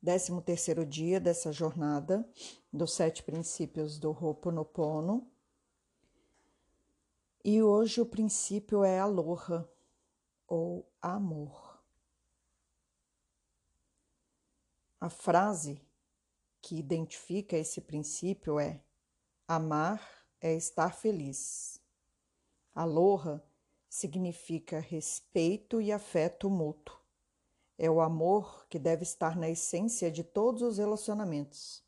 décimo terceiro dia dessa jornada dos sete princípios do Ho'oponopono. E hoje o princípio é aloha ou amor. A frase que identifica esse princípio é: amar é estar feliz. Aloha significa respeito e afeto mútuo. É o amor que deve estar na essência de todos os relacionamentos,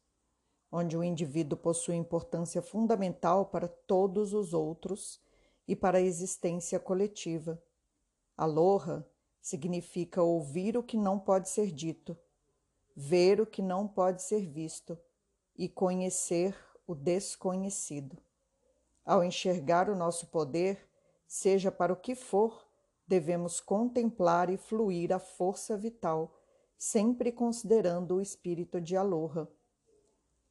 onde o indivíduo possui importância fundamental para todos os outros e para a existência coletiva. Aloha significa ouvir o que não pode ser dito, ver o que não pode ser visto e conhecer o desconhecido. Ao enxergar o nosso poder, seja para o que for, devemos contemplar e fluir a força vital, sempre considerando o espírito de Aloha.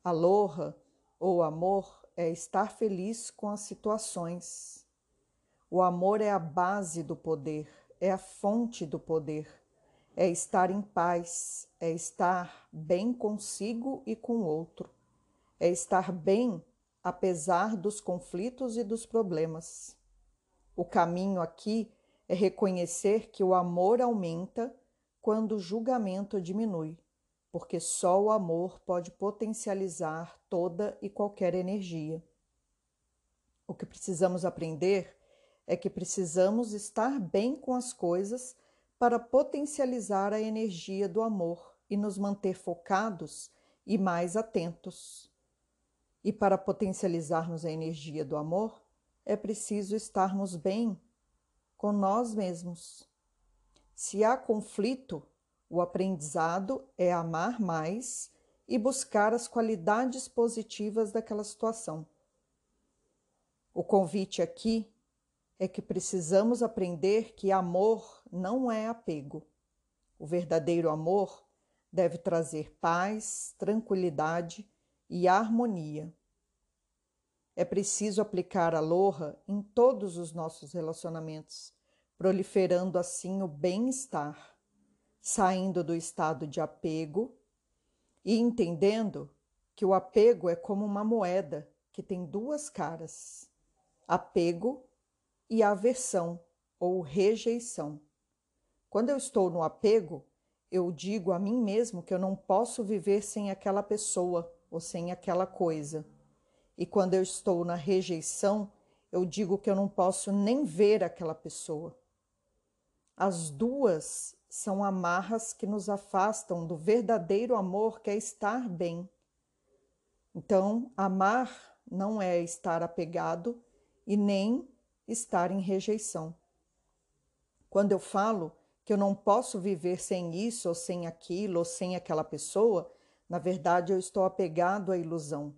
Aloha, ou amor, é estar feliz com as situações. O amor é a base do poder, é a fonte do poder é estar em paz, é estar bem consigo e com o outro, é estar bem apesar dos conflitos e dos problemas. O caminho aqui é reconhecer que o amor aumenta quando o julgamento diminui, porque só o amor pode potencializar toda e qualquer energia. O que precisamos aprender é que precisamos estar bem com as coisas para potencializar a energia do amor e nos manter focados e mais atentos. E para potencializarmos a energia do amor, é preciso estarmos bem com nós mesmos. Se há conflito, o aprendizado é amar mais e buscar as qualidades positivas daquela situação. O convite aqui é que precisamos aprender que amor não é apego. O verdadeiro amor deve trazer paz, tranquilidade e harmonia. É preciso aplicar a loha em todos os nossos relacionamentos, proliferando assim o bem-estar, saindo do estado de apego e entendendo que o apego é como uma moeda que tem duas caras: apego e aversão ou rejeição. Quando eu estou no apego, eu digo a mim mesmo que eu não posso viver sem aquela pessoa ou sem aquela coisa. E quando eu estou na rejeição, eu digo que eu não posso nem ver aquela pessoa. As duas são amarras que nos afastam do verdadeiro amor que é estar bem. Então, amar não é estar apegado e nem estar em rejeição. Quando eu falo que eu não posso viver sem isso, ou sem aquilo, ou sem aquela pessoa, na verdade eu estou apegado à ilusão.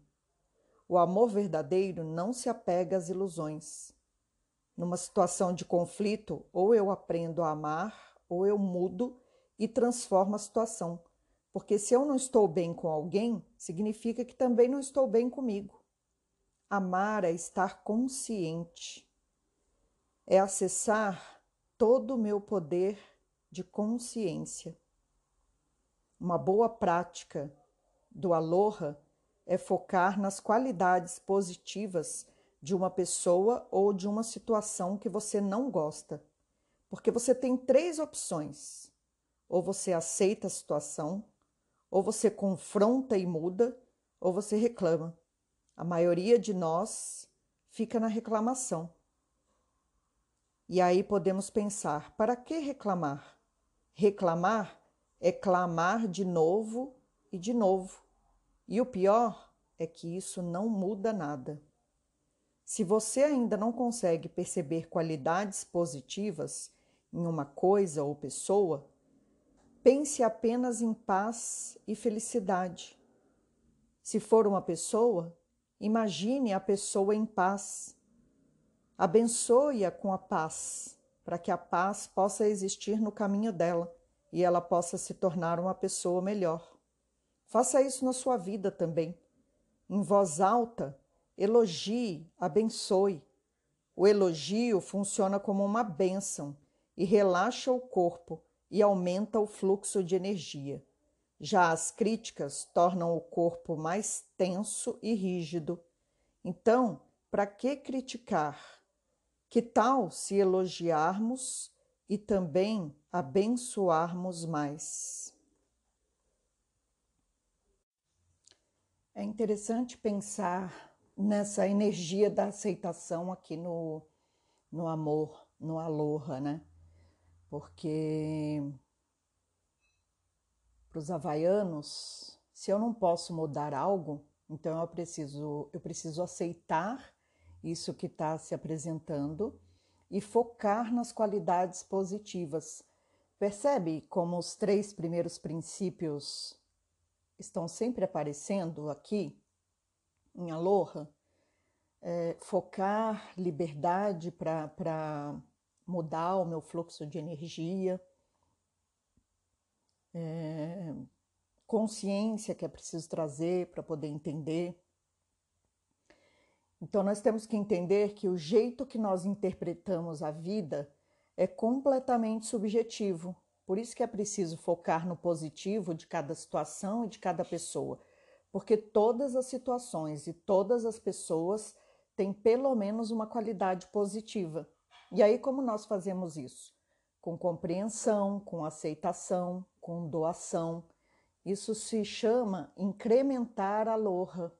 O amor verdadeiro não se apega às ilusões. Numa situação de conflito, ou eu aprendo a amar, ou eu mudo e transformo a situação. Porque se eu não estou bem com alguém, significa que também não estou bem comigo. Amar é estar consciente é acessar todo o meu poder de consciência. Uma boa prática do aloha é focar nas qualidades positivas de uma pessoa ou de uma situação que você não gosta. Porque você tem três opções: ou você aceita a situação, ou você confronta e muda, ou você reclama. A maioria de nós fica na reclamação. E aí podemos pensar: para que reclamar? Reclamar é clamar de novo e de novo. E o pior é que isso não muda nada. Se você ainda não consegue perceber qualidades positivas em uma coisa ou pessoa, pense apenas em paz e felicidade. Se for uma pessoa, imagine a pessoa em paz Abençoe-a com a paz, para que a paz possa existir no caminho dela e ela possa se tornar uma pessoa melhor. Faça isso na sua vida também. Em voz alta, elogie, abençoe. O elogio funciona como uma bênção e relaxa o corpo e aumenta o fluxo de energia. Já as críticas tornam o corpo mais tenso e rígido. Então, para que criticar? Que tal se elogiarmos e também abençoarmos mais? É interessante pensar nessa energia da aceitação aqui no, no amor, no aloha, né? Porque para os havaianos, se eu não posso mudar algo, então eu preciso, eu preciso aceitar isso que está se apresentando e focar nas qualidades positivas. Percebe como os três primeiros princípios estão sempre aparecendo aqui em Aloha? É, focar liberdade para mudar o meu fluxo de energia, é, consciência que é preciso trazer para poder entender. Então, nós temos que entender que o jeito que nós interpretamos a vida é completamente subjetivo. Por isso que é preciso focar no positivo de cada situação e de cada pessoa, porque todas as situações e todas as pessoas têm pelo menos uma qualidade positiva. E aí, como nós fazemos isso? Com compreensão, com aceitação, com doação. Isso se chama incrementar a loja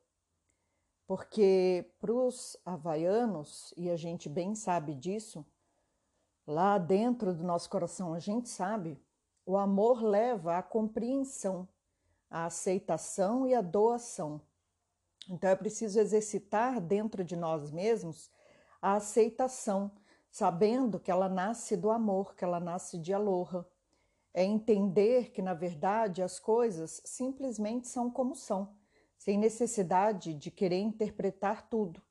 porque para os havaianos, e a gente bem sabe disso, lá dentro do nosso coração a gente sabe, o amor leva à compreensão, à aceitação e à doação. Então é preciso exercitar dentro de nós mesmos a aceitação, sabendo que ela nasce do amor, que ela nasce de aloha. É entender que, na verdade, as coisas simplesmente são como são sem necessidade de querer interpretar tudo.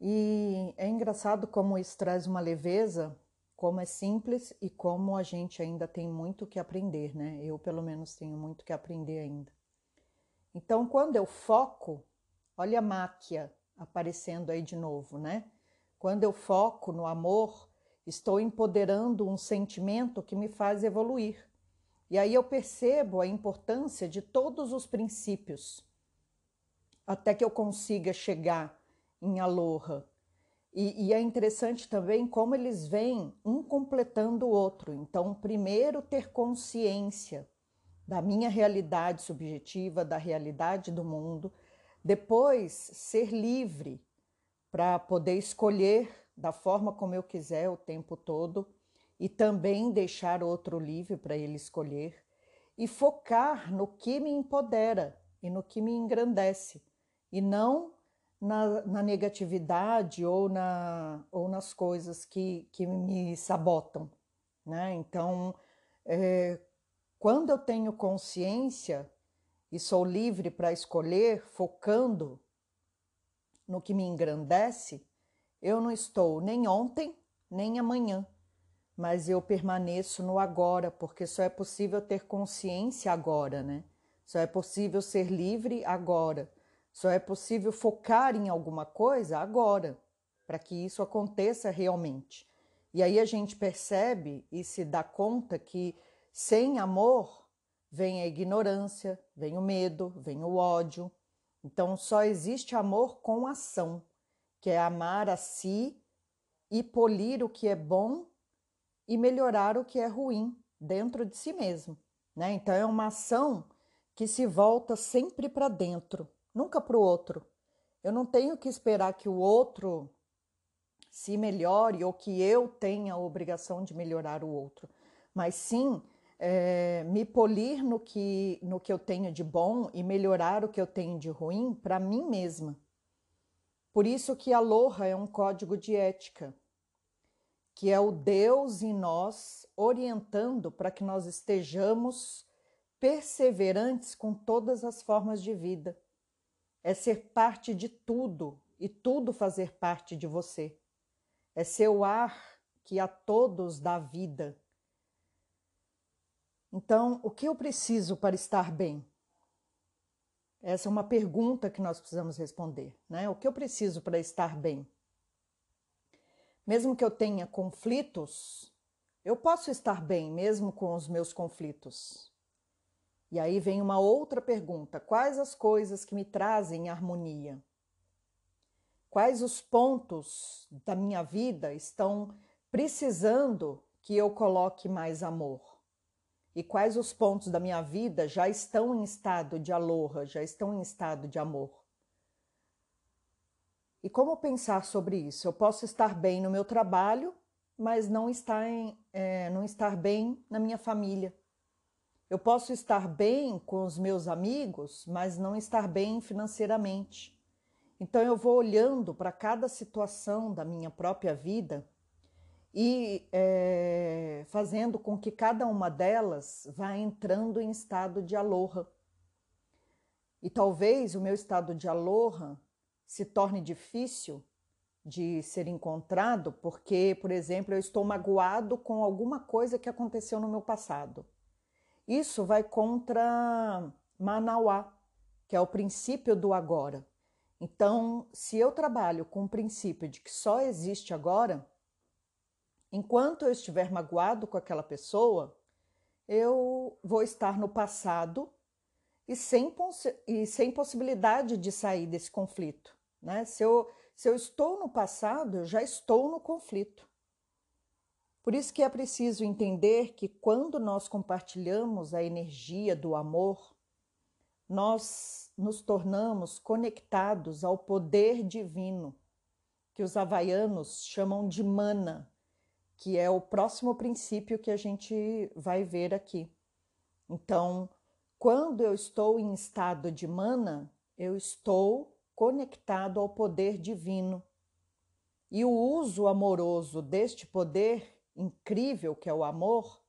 E é engraçado como isso traz uma leveza, como é simples e como a gente ainda tem muito que aprender, né? Eu, pelo menos, tenho muito que aprender ainda. Então, quando eu foco, olha a máquia aparecendo aí de novo, né? Quando eu foco no amor, estou empoderando um sentimento que me faz evoluir. E aí eu percebo a importância de todos os princípios até que eu consiga chegar em Aloha. E, e, é interessante também como eles vêm um completando o outro. Então, primeiro ter consciência da minha realidade subjetiva, da realidade do mundo, depois ser livre para poder escolher da forma como eu quiser o tempo todo e também deixar outro livre para ele escolher e focar no que me empodera e no que me engrandece e não na, na negatividade ou, na, ou nas coisas que, que me sabotam. Né? Então, é, quando eu tenho consciência e sou livre para escolher, focando no que me engrandece, eu não estou nem ontem, nem amanhã, mas eu permaneço no agora, porque só é possível ter consciência agora, né? Só é possível ser livre agora. Só é possível focar em alguma coisa agora, para que isso aconteça realmente. E aí a gente percebe e se dá conta que sem amor vem a ignorância, vem o medo, vem o ódio. Então só existe amor com ação, que é amar a si e polir o que é bom e melhorar o que é ruim dentro de si mesmo. Né? Então é uma ação que se volta sempre para dentro nunca para o outro. Eu não tenho que esperar que o outro se melhore ou que eu tenha a obrigação de melhorar o outro, mas sim é, me polir no que, no que eu tenho de bom e melhorar o que eu tenho de ruim para mim mesma. Por isso que a Aloha é um código de ética, que é o Deus em nós orientando para que nós estejamos perseverantes com todas as formas de vida é ser parte de tudo e tudo fazer parte de você. É ser o ar que a todos dá vida. Então, o que eu preciso para estar bem? Essa é uma pergunta que nós precisamos responder, né? O que eu preciso para estar bem? Mesmo que eu tenha conflitos, eu posso estar bem mesmo com os meus conflitos. E aí vem uma outra pergunta: quais as coisas que me trazem harmonia? Quais os pontos da minha vida estão precisando que eu coloque mais amor? E quais os pontos da minha vida já estão em estado de aloha, já estão em estado de amor? E como pensar sobre isso? Eu posso estar bem no meu trabalho, mas não estar, em, é, não estar bem na minha família. Eu posso estar bem com os meus amigos, mas não estar bem financeiramente. Então eu vou olhando para cada situação da minha própria vida e é, fazendo com que cada uma delas vá entrando em estado de aloha. E talvez o meu estado de aloha se torne difícil de ser encontrado porque, por exemplo, eu estou magoado com alguma coisa que aconteceu no meu passado. Isso vai contra Manauá, que é o princípio do agora. Então, se eu trabalho com o princípio de que só existe agora, enquanto eu estiver magoado com aquela pessoa, eu vou estar no passado e sem, e sem possibilidade de sair desse conflito. Né? Se, eu, se eu estou no passado, eu já estou no conflito. Por isso que é preciso entender que quando nós compartilhamos a energia do amor, nós nos tornamos conectados ao poder divino, que os havaianos chamam de mana, que é o próximo princípio que a gente vai ver aqui. Então, quando eu estou em estado de mana, eu estou conectado ao poder divino. E o uso amoroso deste poder incrível que é o amor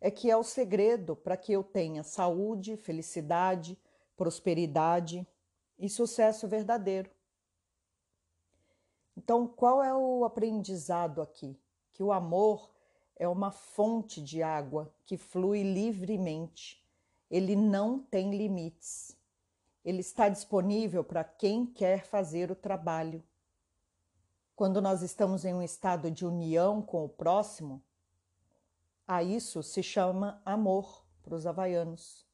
é que é o segredo para que eu tenha saúde, felicidade, prosperidade e sucesso verdadeiro. Então, qual é o aprendizado aqui? Que o amor é uma fonte de água que flui livremente. Ele não tem limites. Ele está disponível para quem quer fazer o trabalho. Quando nós estamos em um estado de união com o próximo, a isso se chama amor para os havaianos.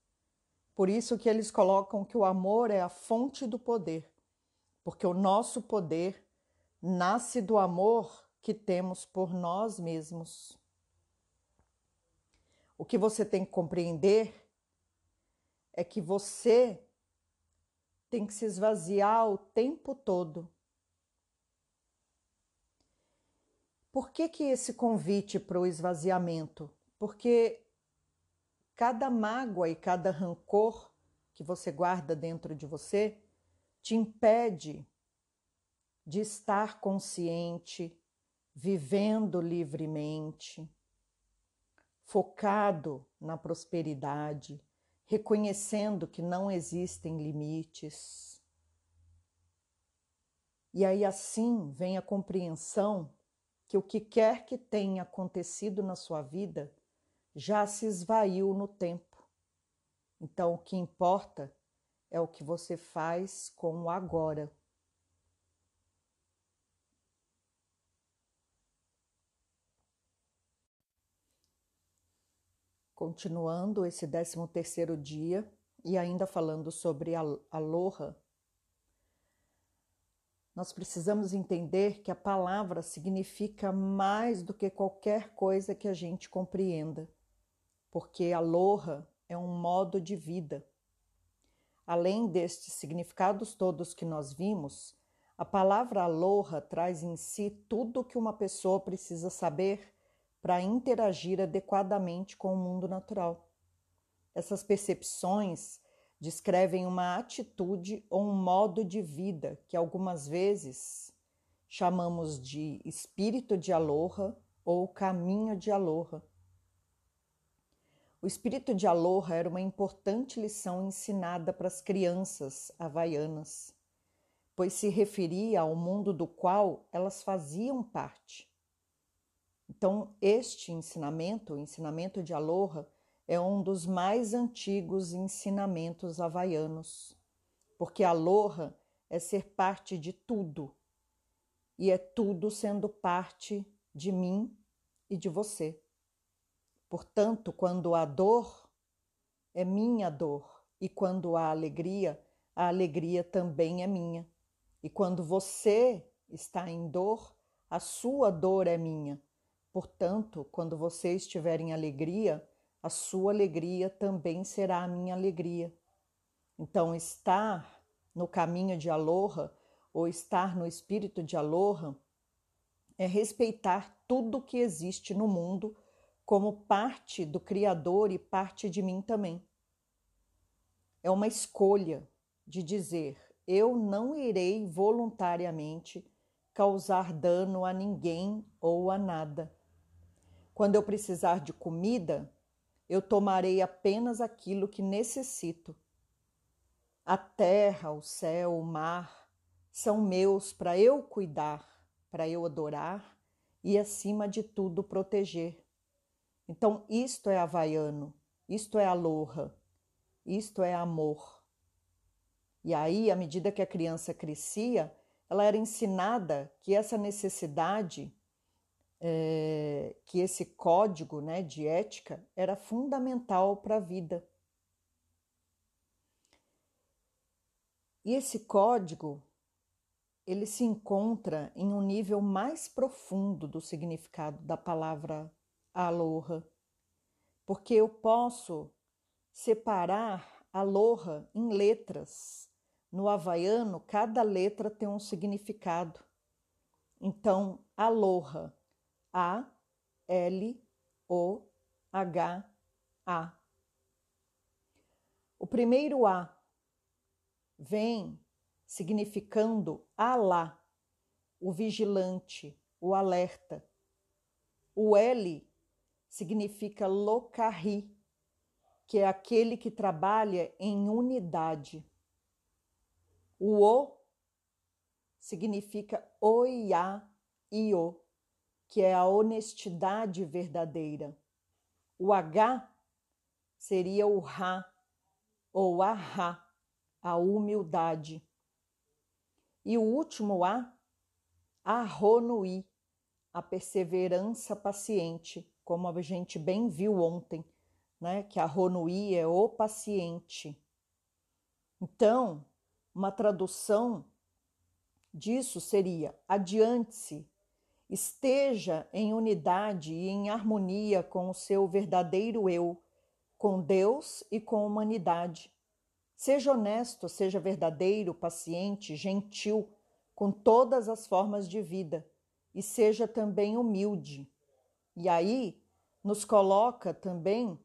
Por isso que eles colocam que o amor é a fonte do poder, porque o nosso poder nasce do amor que temos por nós mesmos. O que você tem que compreender é que você tem que se esvaziar o tempo todo. Por que, que esse convite para o esvaziamento? Porque cada mágoa e cada rancor que você guarda dentro de você te impede de estar consciente, vivendo livremente, focado na prosperidade, reconhecendo que não existem limites. E aí assim vem a compreensão que o que quer que tenha acontecido na sua vida já se esvaiu no tempo. Então o que importa é o que você faz com o agora. Continuando esse 13 terceiro dia e ainda falando sobre a aloha, nós precisamos entender que a palavra significa mais do que qualquer coisa que a gente compreenda, porque aloha é um modo de vida. Além destes significados todos que nós vimos, a palavra aloha traz em si tudo o que uma pessoa precisa saber para interagir adequadamente com o mundo natural. Essas percepções descrevem uma atitude ou um modo de vida que algumas vezes chamamos de espírito de aloha ou caminho de aloha. O espírito de aloha era uma importante lição ensinada para as crianças havaianas, pois se referia ao mundo do qual elas faziam parte. Então, este ensinamento, o ensinamento de Aloha, é um dos mais antigos ensinamentos havaianos, porque Aloha é ser parte de tudo, e é tudo sendo parte de mim e de você. Portanto, quando há dor, é minha dor, e quando há alegria, a alegria também é minha. E quando você está em dor, a sua dor é minha. Portanto, quando você estiver em alegria, a sua alegria também será a minha alegria. Então, estar no caminho de Aloha ou estar no espírito de Aloha é respeitar tudo que existe no mundo como parte do Criador e parte de mim também. É uma escolha de dizer: eu não irei voluntariamente causar dano a ninguém ou a nada. Quando eu precisar de comida, eu tomarei apenas aquilo que necessito. A terra, o céu, o mar são meus para eu cuidar, para eu adorar e, acima de tudo, proteger. Então, isto é havaiano, isto é aloha, isto é amor. E aí, à medida que a criança crescia, ela era ensinada que essa necessidade, é, que esse código né, de ética era fundamental para a vida. E esse código ele se encontra em um nível mais profundo do significado da palavra aloha, porque eu posso separar aloha em letras no havaiano, cada letra tem um significado. Então, aloha, A, L, O, H, A. O primeiro A vem significando Alá, o vigilante, o alerta. O L significa Lokahi, que é aquele que trabalha em unidade. O O significa Oiá Io, que é a honestidade verdadeira. O H seria o Ra ou Ahá, a humildade. E o último A, Arronui, a perseverança paciente, como a gente bem viu ontem, né? Que Arronui é o paciente. Então, uma tradução disso seria: adiante-se, esteja em unidade e em harmonia com o seu verdadeiro eu, com Deus e com a humanidade. Seja honesto, seja verdadeiro, paciente, gentil com todas as formas de vida e seja também humilde. E aí nos coloca também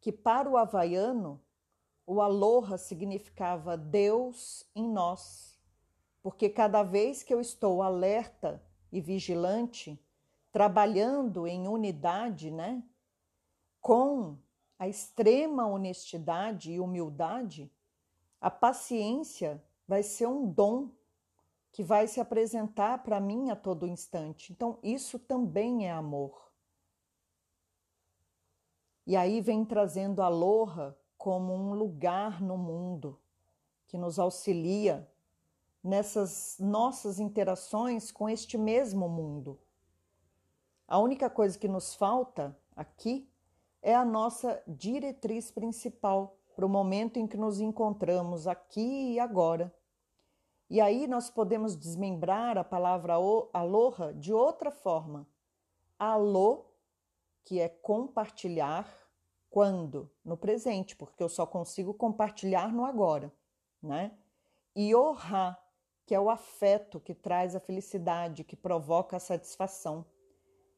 que para o havaiano o aloha significava Deus em nós, porque cada vez que eu estou alerta e vigilante, trabalhando em unidade, né, com a extrema honestidade e humildade, a paciência vai ser um dom que vai se apresentar para mim a todo instante. Então, isso também é amor. E aí vem trazendo a aloha como um lugar no mundo que nos auxilia nessas nossas interações com este mesmo mundo. A única coisa que nos falta aqui é a nossa diretriz principal para o momento em que nos encontramos aqui e agora. E aí nós podemos desmembrar a palavra aloha de outra forma. Alô, que é compartilhar, quando? No presente, porque eu só consigo compartilhar no agora, né? E orra, que é o afeto que traz a felicidade, que provoca a satisfação.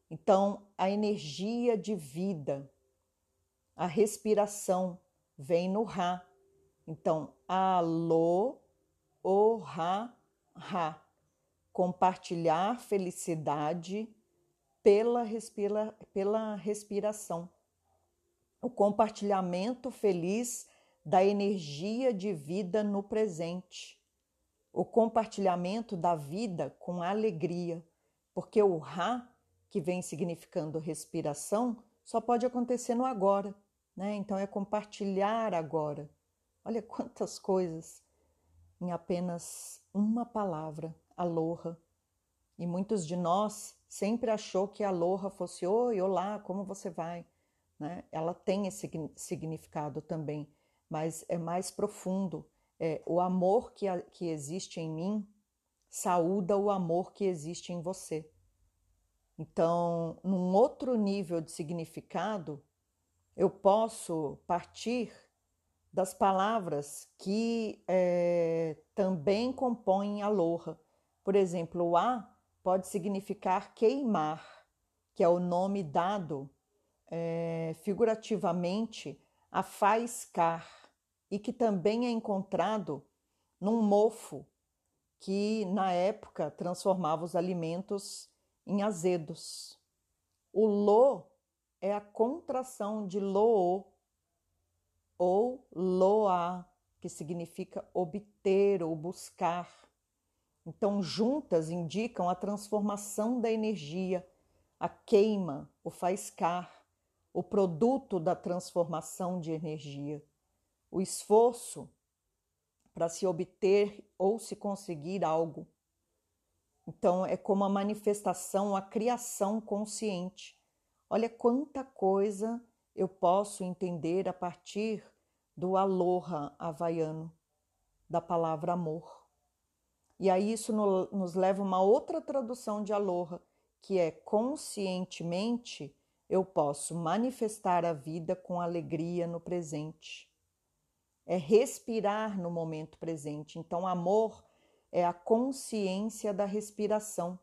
Então, a energia de vida, a respiração vem no Ra. Então, alô, orra, ra. Compartilhar felicidade pela, respira, pela respiração o compartilhamento feliz da energia de vida no presente, o compartilhamento da vida com alegria, porque o Ra, que vem significando respiração, só pode acontecer no agora, né? Então é compartilhar agora. Olha quantas coisas em apenas uma palavra, aloha. E muitos de nós sempre achou que aloha fosse oi, olá, como você vai? né? Ela tem esse significado também, mas é mais profundo. É, o amor que, a, que existe em mim saúda o amor que existe em você. Então, num outro nível de significado, eu posso partir das palavras que é, também compõem aloha. Por exemplo, o a pode significar queimar, que é o nome dado é, figurativamente a faiscar e que também é encontrado num mofo que na época transformava os alimentos em azedos. O lo é a contração de loo ou loa, que significa obter ou buscar. Então, juntas indicam a transformação da energia, a queima, o faiscar, o produto da transformação de energia, o esforço para se obter ou se conseguir algo. Então, é como a manifestação, a criação consciente. Olha quanta coisa eu posso entender a partir do aloha havaiano, da palavra amor. E aí isso nos leva a uma outra tradução de aloha, que é conscientemente eu posso manifestar a vida com alegria no presente. É respirar no momento presente. Então, amor é a consciência da respiração.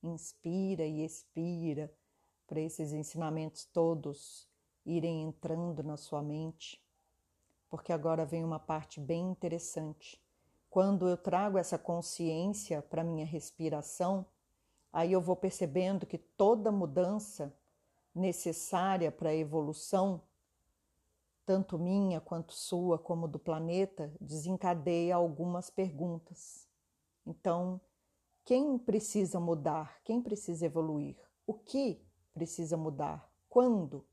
Inspira e expira para esses ensinamentos todos irem entrando na sua mente, porque agora vem uma parte bem interessante quando eu trago essa consciência para minha respiração, aí eu vou percebendo que toda mudança necessária para a evolução, tanto minha quanto sua, como do planeta, desencadeia algumas perguntas. Então, quem precisa mudar? Quem precisa evoluir? O que precisa mudar? Quando?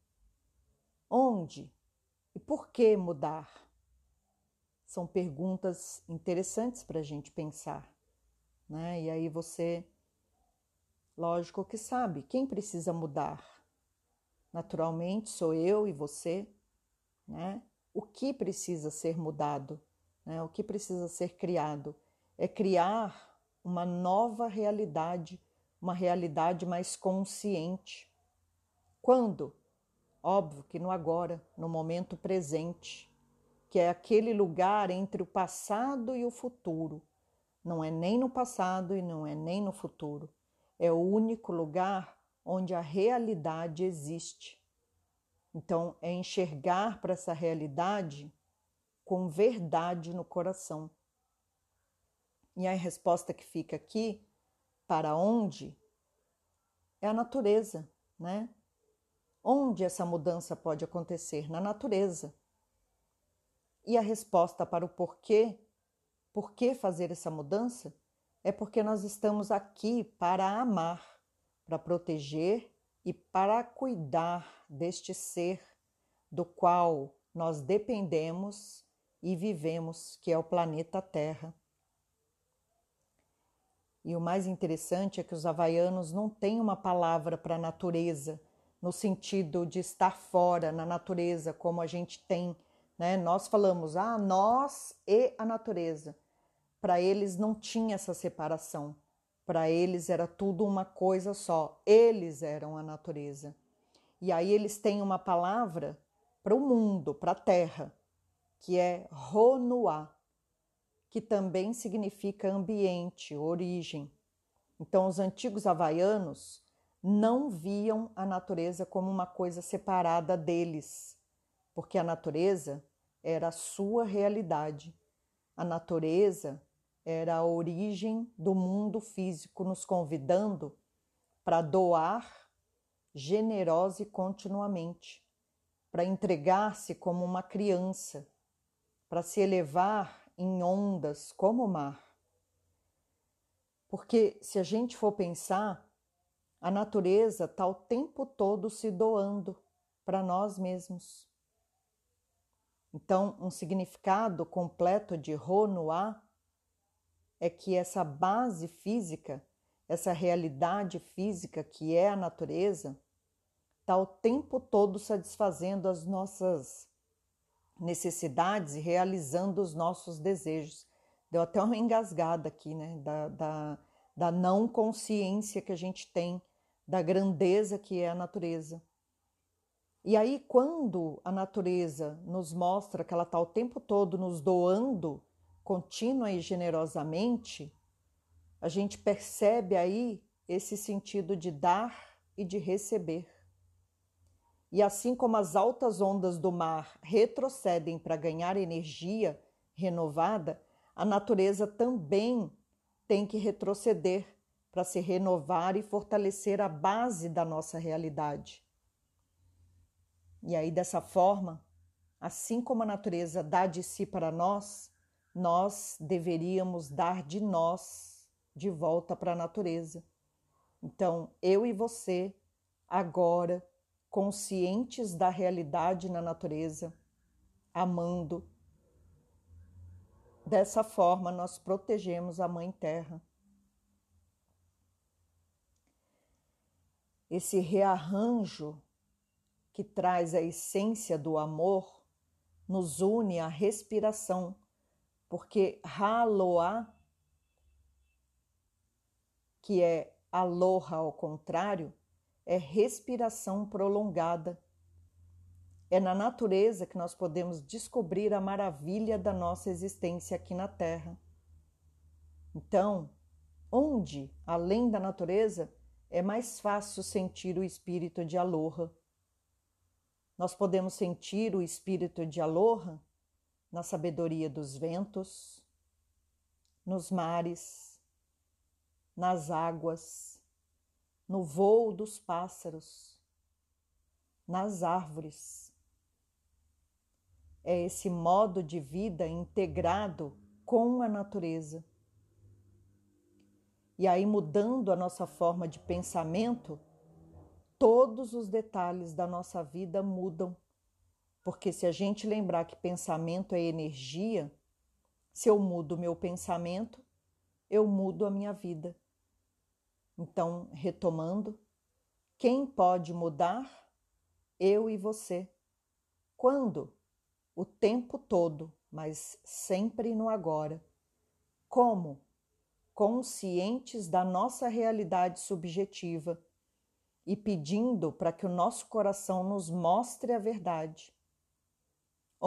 Onde? E por que mudar? São perguntas interessantes para a gente pensar, né? E aí você, lógico que sabe, quem precisa mudar? Naturalmente sou eu e você, né? O que precisa ser mudado? Né? O que precisa ser criado? É criar uma nova realidade, uma realidade mais consciente. Quando? Óbvio que no agora, no momento presente que é aquele lugar entre o passado e o futuro. Não é nem no passado e não é nem no futuro. É o único lugar onde a realidade existe. Então, é enxergar para essa realidade com verdade no coração. E a resposta que fica aqui, para onde? É a natureza, né? Onde essa mudança pode acontecer? Na natureza. E a resposta para o porquê, por que fazer essa mudança, é porque nós estamos aqui para amar, para proteger e para cuidar deste ser do qual nós dependemos e vivemos, que é o planeta Terra. E o mais interessante é que os havaianos não têm uma palavra para a natureza, no sentido de estar fora na natureza, como a gente tem né? Nós falamos, ah, nós e a natureza. Para eles não tinha essa separação. Para eles era tudo uma coisa só. Eles eram a natureza. E aí eles têm uma palavra para o mundo, para a terra, que é Ronuá, que também significa ambiente, origem. Então, os antigos havaianos não viam a natureza como uma coisa separada deles porque a natureza era a sua realidade. A natureza era a origem do mundo físico, nos convidando para doar generosa e continuamente, para entregar-se como uma criança, para se elevar em ondas como o mar. Porque se a gente for pensar, a natureza está o tempo todo se doando para nós mesmos. Então, um significado completo de Ronuá é que essa base física, essa realidade física que é a natureza, está o tempo todo satisfazendo as nossas necessidades e realizando os nossos desejos. Deu até uma engasgada aqui, né? Da, da, da não consciência que a gente tem da grandeza que é a natureza. E aí, quando a natureza nos mostra que ela está o tempo todo nos doando contínua e generosamente, a gente percebe aí esse sentido de dar e de receber. E assim como as altas ondas do mar retrocedem para ganhar energia renovada, a natureza também tem que retroceder para se renovar e fortalecer a base da nossa realidade. E aí, dessa forma, assim como a natureza dá de si para nós, nós deveríamos dar de nós de volta para a natureza. Então, eu e você, agora, conscientes da realidade na natureza, amando. Dessa forma, nós protegemos a Mãe Terra. Esse rearranjo que traz a essência do amor nos une à respiração, porque Haloa, que é aloha ao contrário, é respiração prolongada. É na natureza que nós podemos descobrir a maravilha da nossa existência aqui na Terra. Então, onde, além da natureza, é mais fácil sentir o espírito de Aloha? Nós podemos sentir o espírito de Aloha na sabedoria dos ventos, nos mares, nas águas, no voo dos pássaros, nas árvores. É esse modo de vida integrado com a natureza. E aí, mudando a nossa forma de pensamento, todos os detalhes da nossa vida mudam. Porque se a gente lembrar que pensamento é energia, se eu mudo meu pensamento, eu mudo a minha vida. Então, retomando, quem pode mudar? Eu e você. Quando? O tempo todo, mas sempre no agora. Como? Conscientes da nossa realidade subjetiva e pedindo para que o nosso coração nos mostre a verdade.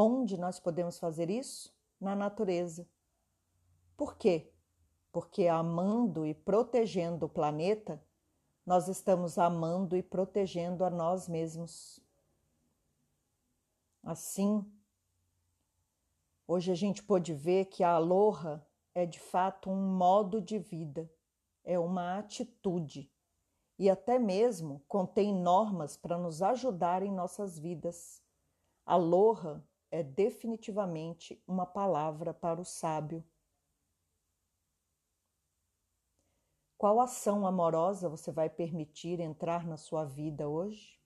Onde nós podemos fazer isso? Na natureza. Por quê? porque amando e protegendo o planeta, nós estamos amando e protegendo a nós mesmos. Assim, hoje a gente pode ver que a aloha é de fato um modo de vida, é uma atitude e até mesmo contém normas para nos ajudar em nossas vidas. Aloha é definitivamente uma palavra para o sábio. Qual ação amorosa você vai permitir entrar na sua vida hoje?